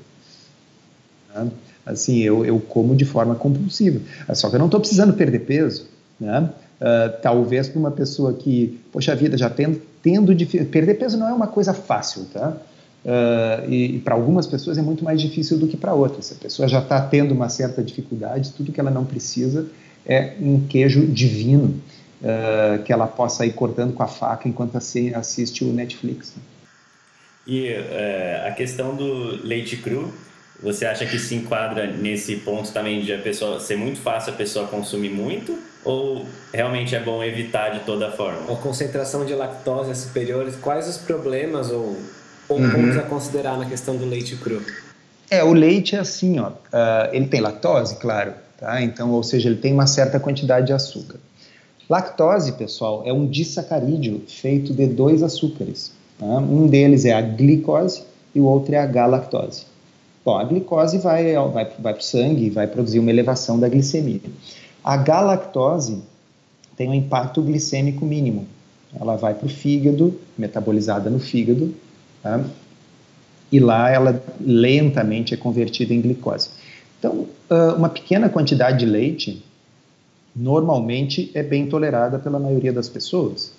Né? Assim, eu, eu como de forma compulsiva. Só que eu não estou precisando perder peso, né? Uh, talvez para uma pessoa que, poxa vida, já tendo, tendo perder peso não é uma coisa fácil, tá? Uh, e, e para algumas pessoas é muito mais difícil do que para outras. Se a pessoa já está tendo uma certa dificuldade, tudo que ela não precisa é um queijo divino uh, que ela possa ir cortando com a faca enquanto assiste o Netflix. Né? E uh, a questão do leite cru, você acha que se enquadra nesse ponto também de a pessoa ser muito fácil a pessoa consumir muito? Ou realmente é bom evitar de toda forma? A concentração de lactose é superiores, quais os problemas ou, ou uhum. pontos a considerar na questão do leite cru? É, o leite é assim, ó, uh, ele tem lactose, claro, tá? Então, ou seja, ele tem uma certa quantidade de açúcar. Lactose, pessoal, é um disacarídeo feito de dois açúcares. Tá? Um deles é a glicose e o outro é a galactose. Bom, a glicose vai, vai, vai para o sangue e vai produzir uma elevação da glicemia. A galactose tem um impacto glicêmico mínimo. Ela vai para o fígado, metabolizada no fígado, tá? e lá ela lentamente é convertida em glicose. Então, uma pequena quantidade de leite normalmente é bem tolerada pela maioria das pessoas,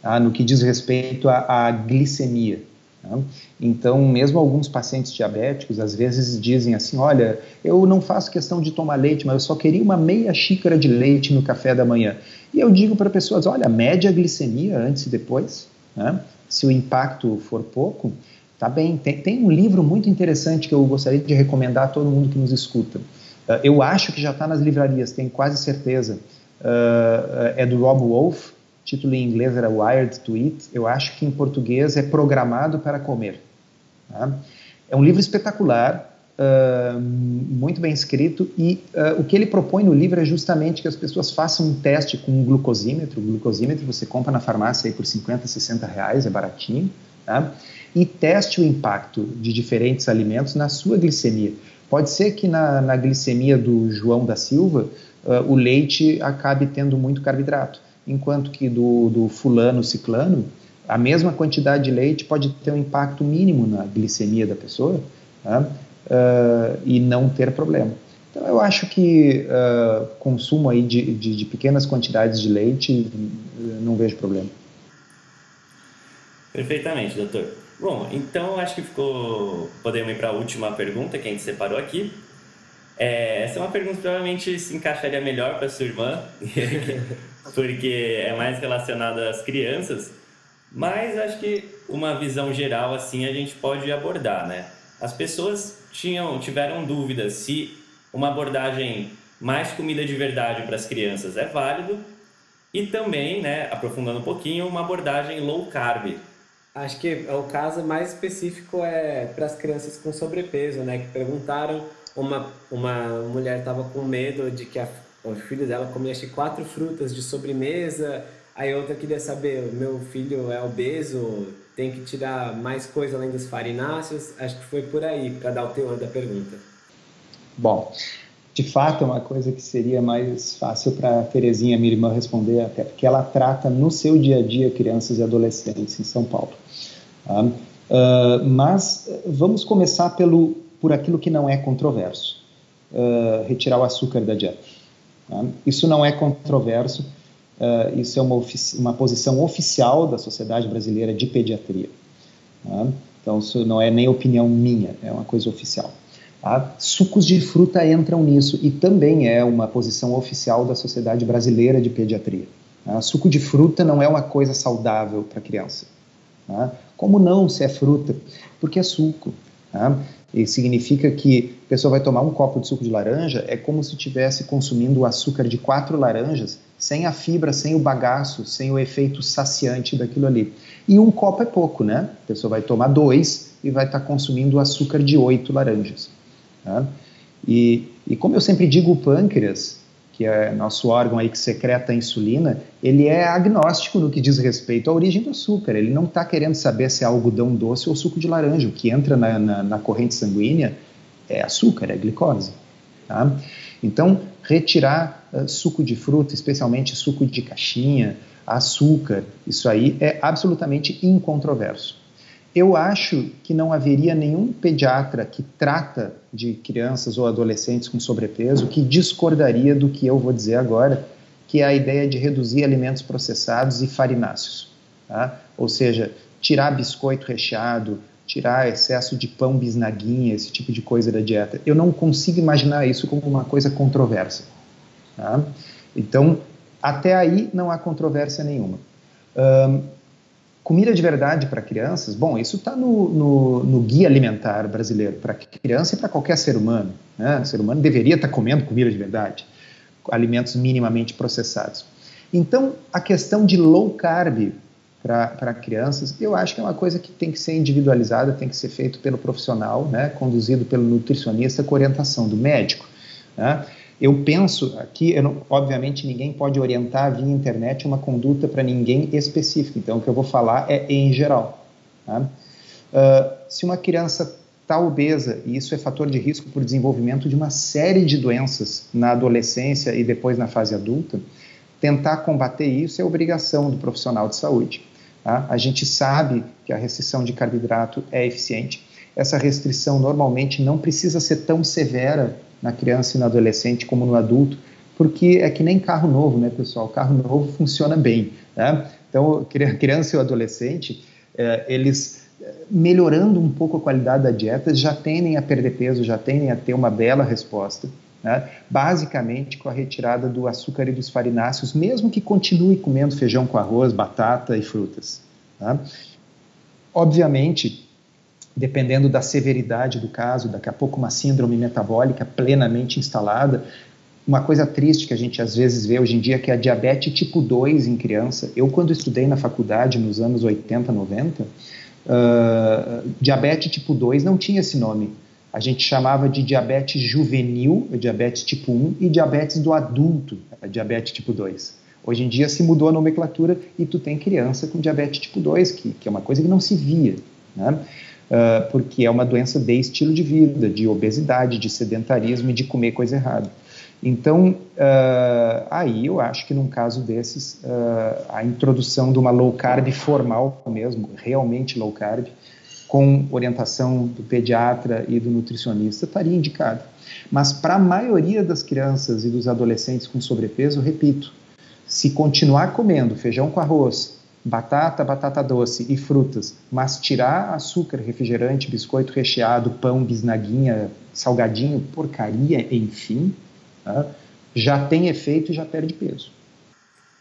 tá? no que diz respeito à, à glicemia. Né? Então, mesmo alguns pacientes diabéticos às vezes dizem assim: Olha, eu não faço questão de tomar leite, mas eu só queria uma meia xícara de leite no café da manhã. E eu digo para pessoas: Olha, mede a glicemia antes e depois. Né? Se o impacto for pouco, tá bem. Tem, tem, um livro muito interessante que eu gostaria de recomendar a todo mundo que nos escuta. Uh, eu acho que já está nas livrarias, tenho quase certeza. Uh, é do Rob Wolf título em inglês era Wired to Eat, eu acho que em português é Programado para Comer. Tá? É um livro espetacular, uh, muito bem escrito, e uh, o que ele propõe no livro é justamente que as pessoas façam um teste com um glucosímetro. O glucosímetro você compra na farmácia aí por 50, 60 reais, é baratinho, tá? e teste o impacto de diferentes alimentos na sua glicemia. Pode ser que na, na glicemia do João da Silva uh, o leite acabe tendo muito carboidrato enquanto que do, do fulano ciclano, a mesma quantidade de leite pode ter um impacto mínimo na glicemia da pessoa tá? uh, e não ter problema. Então, eu acho que uh, consumo aí de, de, de, pequenas quantidades de leite, não vejo problema. Perfeitamente, doutor. Bom, então acho que ficou. Podemos ir para a última pergunta que a gente separou aqui. É, essa é uma pergunta que provavelmente se encaixaria melhor para sua irmã, porque é mais relacionada às crianças, mas acho que uma visão geral assim a gente pode abordar, né? As pessoas tinham, tiveram dúvidas se uma abordagem mais comida de verdade para as crianças é válido e também, né, aprofundando um pouquinho, uma abordagem low carb. Acho que o caso mais específico é para as crianças com sobrepeso, né, que perguntaram uma uma mulher estava com medo de que a o filho dela acho, quatro frutas de sobremesa. Aí outra queria saber, meu filho é obeso, tem que tirar mais coisa além dos farináceos. Acho que foi por aí, para dar o teor da pergunta. Bom, de fato é uma coisa que seria mais fácil para Terezinha, minha irmã, responder, até porque ela trata no seu dia a dia crianças e adolescentes em São Paulo. Tá? Uh, mas vamos começar pelo, por aquilo que não é controverso: uh, retirar o açúcar da dieta. Tá? Isso não é controverso, uh, isso é uma, uma, posição oficial da Sociedade Brasileira de Pediatria. Tá? Então, isso não é nem opinião minha, é uma coisa oficial. Tá? Sucos de fruta entram nisso e também é uma posição oficial da Sociedade Brasileira de Pediatria. Tá? Suco de fruta não é uma coisa saudável para criança. Como não se é fruta? Porque é suco. Tá? E significa que a pessoa vai tomar um copo de suco de laranja, é como se estivesse consumindo o açúcar de quatro laranjas, sem a fibra, sem o bagaço, sem o efeito saciante daquilo ali. E um copo é pouco, né? A pessoa vai tomar dois e vai estar consumindo o açúcar de oito laranjas. Tá? E, e como eu sempre digo, o pâncreas, que é nosso órgão aí que secreta a insulina, ele é agnóstico no que diz respeito à origem do açúcar. Ele não está querendo saber se é algodão doce ou suco de laranja. O que entra na, na, na corrente sanguínea é açúcar, é glicose. Tá? Então, retirar uh, suco de fruta, especialmente suco de caixinha, açúcar, isso aí é absolutamente incontroverso. Eu acho que não haveria nenhum pediatra que trata de crianças ou adolescentes com sobrepeso que discordaria do que eu vou dizer agora, que é a ideia de reduzir alimentos processados e farináceos. Tá? Ou seja, tirar biscoito recheado, tirar excesso de pão bisnaguinha, esse tipo de coisa da dieta. Eu não consigo imaginar isso como uma coisa controversa. Tá? Então, até aí não há controvérsia nenhuma. Um, Comida de verdade para crianças, bom, isso está no, no, no, guia alimentar brasileiro, para criança e para qualquer ser humano. Né? O ser humano deveria estar tá comendo comida de verdade, alimentos minimamente processados. Então, a questão de low carb para crianças, eu acho que é uma coisa que tem que ser individualizada, tem que ser feito pelo profissional, né? conduzido pelo nutricionista com orientação do médico. Né? Eu penso aqui, eu não, obviamente ninguém pode orientar via internet uma conduta para ninguém específica, então o que eu vou falar é em geral. Tá? Uh, se uma criança está obesa, e isso é fator de risco para o desenvolvimento de uma série de doenças na adolescência e depois na fase adulta, tentar combater isso é obrigação do profissional de saúde. Tá? A gente sabe que a restrição de carboidrato é eficiente. Essa restrição normalmente não precisa ser tão severa na criança e no adolescente como no adulto, porque é que nem carro novo, né, pessoal? Carro novo funciona bem, né? Então, a criança e o adolescente, é, eles é, melhorando um pouco a qualidade da dieta, já tendem a perder peso, já tendem a ter uma bela resposta, né? basicamente com a retirada do açúcar e dos farináceos, mesmo que continue comendo feijão com arroz, batata e frutas. Tá? Obviamente, dependendo da severidade do caso, daqui a pouco uma síndrome metabólica plenamente instalada. Uma coisa triste que a gente às vezes vê hoje em dia que é a diabetes tipo 2 em criança. Eu, quando estudei na faculdade nos anos 80, 90, uh, diabetes tipo 2 não tinha esse nome. A gente chamava de diabetes juvenil, diabetes tipo 1, e diabetes do adulto, diabetes tipo 2. Hoje em dia se mudou a nomenclatura e tu tem criança com diabetes tipo 2, que, que é uma coisa que não se via. Né? Uh, porque é uma doença de estilo de vida, de obesidade, de sedentarismo e de comer coisa errada. Então, uh, aí eu acho que num caso desses, uh, a introdução de uma low carb formal mesmo, realmente low carb, com orientação do pediatra e do nutricionista, estaria indicada. Mas para a maioria das crianças e dos adolescentes com sobrepeso, repito, se continuar comendo feijão com arroz, batata, batata doce e frutas, mas tirar açúcar, refrigerante, biscoito recheado, pão, bisnaguinha, salgadinho, porcaria, enfim, tá? já tem efeito e já perde peso.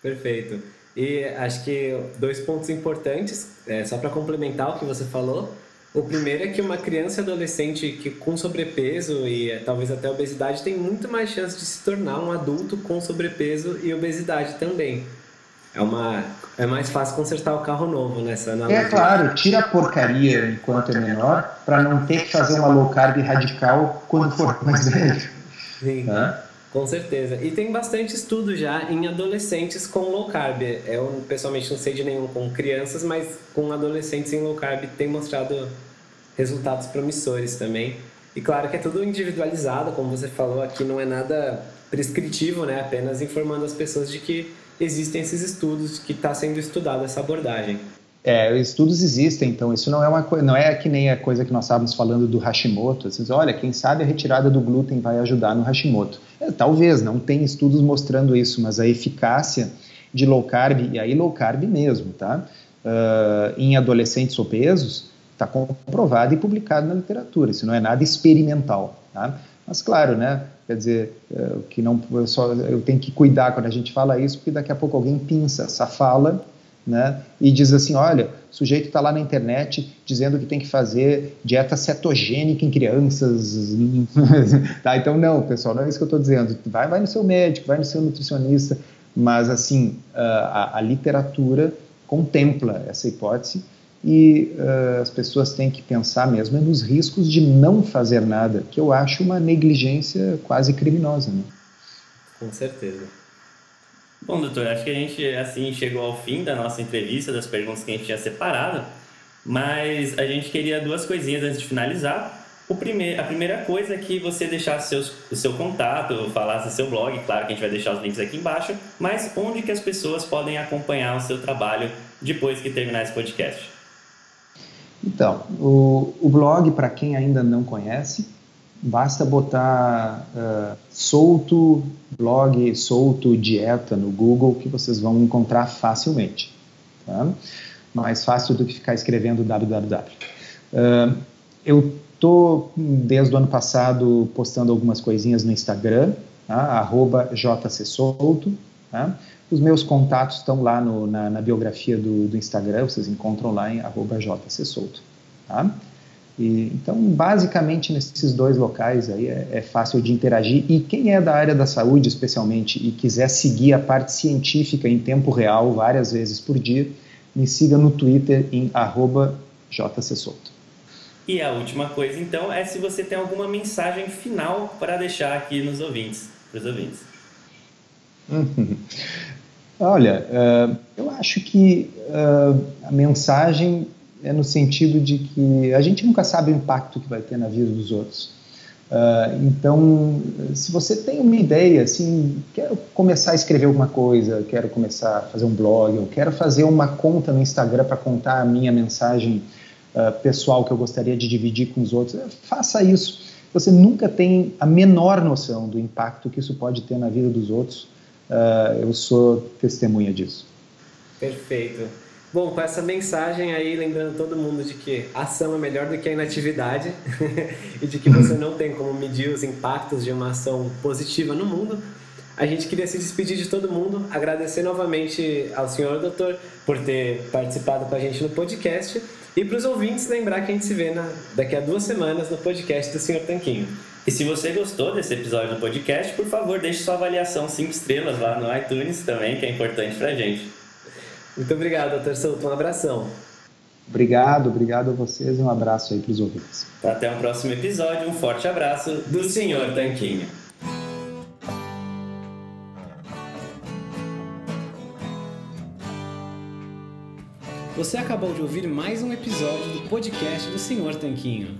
Perfeito. E acho que dois pontos importantes, é, só para complementar o que você falou. O primeiro é que uma criança e adolescente que com sobrepeso e é, talvez até obesidade tem muito mais chance de se tornar um adulto com sobrepeso e obesidade também. É uma é mais fácil consertar o carro novo nessa analogia. É claro, tira a porcaria enquanto é menor, para não ter que fazer uma low carb radical quando for mais velho. Sim. Com certeza. E tem bastante estudo já em adolescentes com low carb. Eu pessoalmente não sei de nenhum com crianças, mas com adolescentes em low carb tem mostrado resultados promissores também. E claro que é tudo individualizado, como você falou aqui, não é nada prescritivo, né? Apenas informando as pessoas de que existem esses estudos, que está sendo estudada essa abordagem. É, estudos existem, então isso não é uma não é que nem a coisa que nós estávamos falando do Hashimoto. Vocês, olha, quem sabe a retirada do glúten vai ajudar no Hashimoto. É, talvez, não tem estudos mostrando isso, mas a eficácia de low carb, e aí low carb mesmo, tá? Uh, em adolescentes obesos, está comprovado e publicado na literatura. Isso não é nada experimental, tá? Mas claro, né? Quer dizer, uh, que não eu só eu tenho que cuidar quando a gente fala isso, porque daqui a pouco alguém pinça essa fala né? E diz assim, olha, o sujeito está lá na internet dizendo que tem que fazer dieta cetogênica em crianças, tá? Então não, pessoal, não é isso que eu estou dizendo. Vai, vai no seu médico, vai no seu nutricionista, mas assim a, a literatura contempla essa hipótese e uh, as pessoas têm que pensar mesmo nos riscos de não fazer nada, que eu acho uma negligência quase criminosa. Né? Com certeza. Bom, doutor, acho que a gente assim chegou ao fim da nossa entrevista, das perguntas que a gente tinha separado, mas a gente queria duas coisinhas antes de finalizar. O primeiro, a primeira coisa é que você deixasse seus, o seu contato, falasse seu blog, claro que a gente vai deixar os links aqui embaixo, mas onde que as pessoas podem acompanhar o seu trabalho depois que terminar esse podcast? Então, o, o blog, para quem ainda não conhece, basta botar uh, solto blog, solto dieta no Google que vocês vão encontrar facilmente. Tá? Mais fácil do que ficar escrevendo www. Uh, eu estou, desde o ano passado, postando algumas coisinhas no Instagram, tá? Tá? Os meus contatos estão lá no, na, na, biografia do, do, Instagram, vocês encontram lá em arroba jcsolto. Tá? E, então, basicamente, nesses dois locais aí é, é, fácil de interagir. E quem é da área da saúde, especialmente, e quiser seguir a parte científica em tempo real, várias vezes por dia, me siga no Twitter em jcsolto. E a última coisa, então, é se você tem alguma mensagem final para deixar aqui nos ouvintes, para os ouvintes. Olha, uh, eu acho que uh, a mensagem é no sentido de que a gente nunca sabe o impacto que vai ter na vida dos outros. Uh, então, se você tem uma ideia, assim, quero começar a escrever alguma coisa, quero começar a fazer um blog, eu quero fazer uma conta no Instagram para contar a minha mensagem pessoal que eu gostaria de dividir com os outros, faça isso. Você nunca tem a menor noção do impacto que isso pode ter na vida dos outros. Uh, eu sou testemunha disso. Perfeito. Bom, com essa mensagem aí, lembrando todo mundo de que ação é melhor do que a inatividade e de que você não tem como medir os impactos de uma ação positiva no mundo, a gente queria se despedir de todo mundo, agradecer novamente ao senhor doutor por ter participado com a gente no podcast e para os ouvintes lembrar que a gente se vê na, daqui a duas semanas no podcast do senhor Tanquinho. E se você gostou desse episódio do podcast, por favor, deixe sua avaliação 5 estrelas lá no iTunes também, que é importante para a gente. Muito obrigado, doutor Souto. Um abração. Obrigado, obrigado a vocês e um abraço aí para os ouvintes. Até o próximo episódio. Um forte abraço do Senhor Tanquinho. Você acabou de ouvir mais um episódio do podcast do Senhor Tanquinho.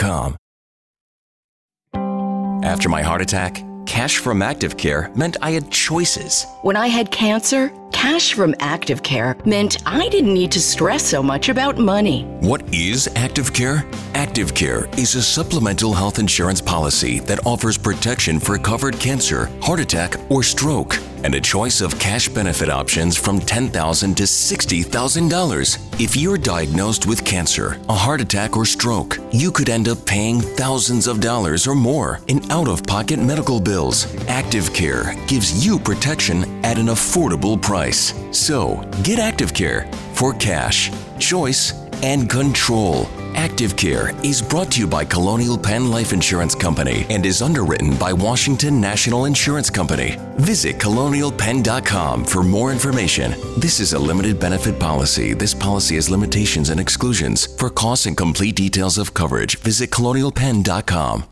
After my heart attack, cash from Active Care meant I had choices. When I had cancer, cash from Active Care meant I didn't need to stress so much about money. What is Active Care? Active Care is a supplemental health insurance policy that offers protection for covered cancer, heart attack, or stroke. And a choice of cash benefit options from $10,000 to $60,000. If you're diagnosed with cancer, a heart attack, or stroke, you could end up paying thousands of dollars or more in out of pocket medical bills. Active Care gives you protection at an affordable price. So, get Active Care for cash, choice, and control. Active Care is brought to you by Colonial Penn Life Insurance Company and is underwritten by Washington National Insurance Company. Visit colonialpenn.com for more information. This is a limited benefit policy. This policy has limitations and exclusions. For costs and complete details of coverage, visit colonialpenn.com.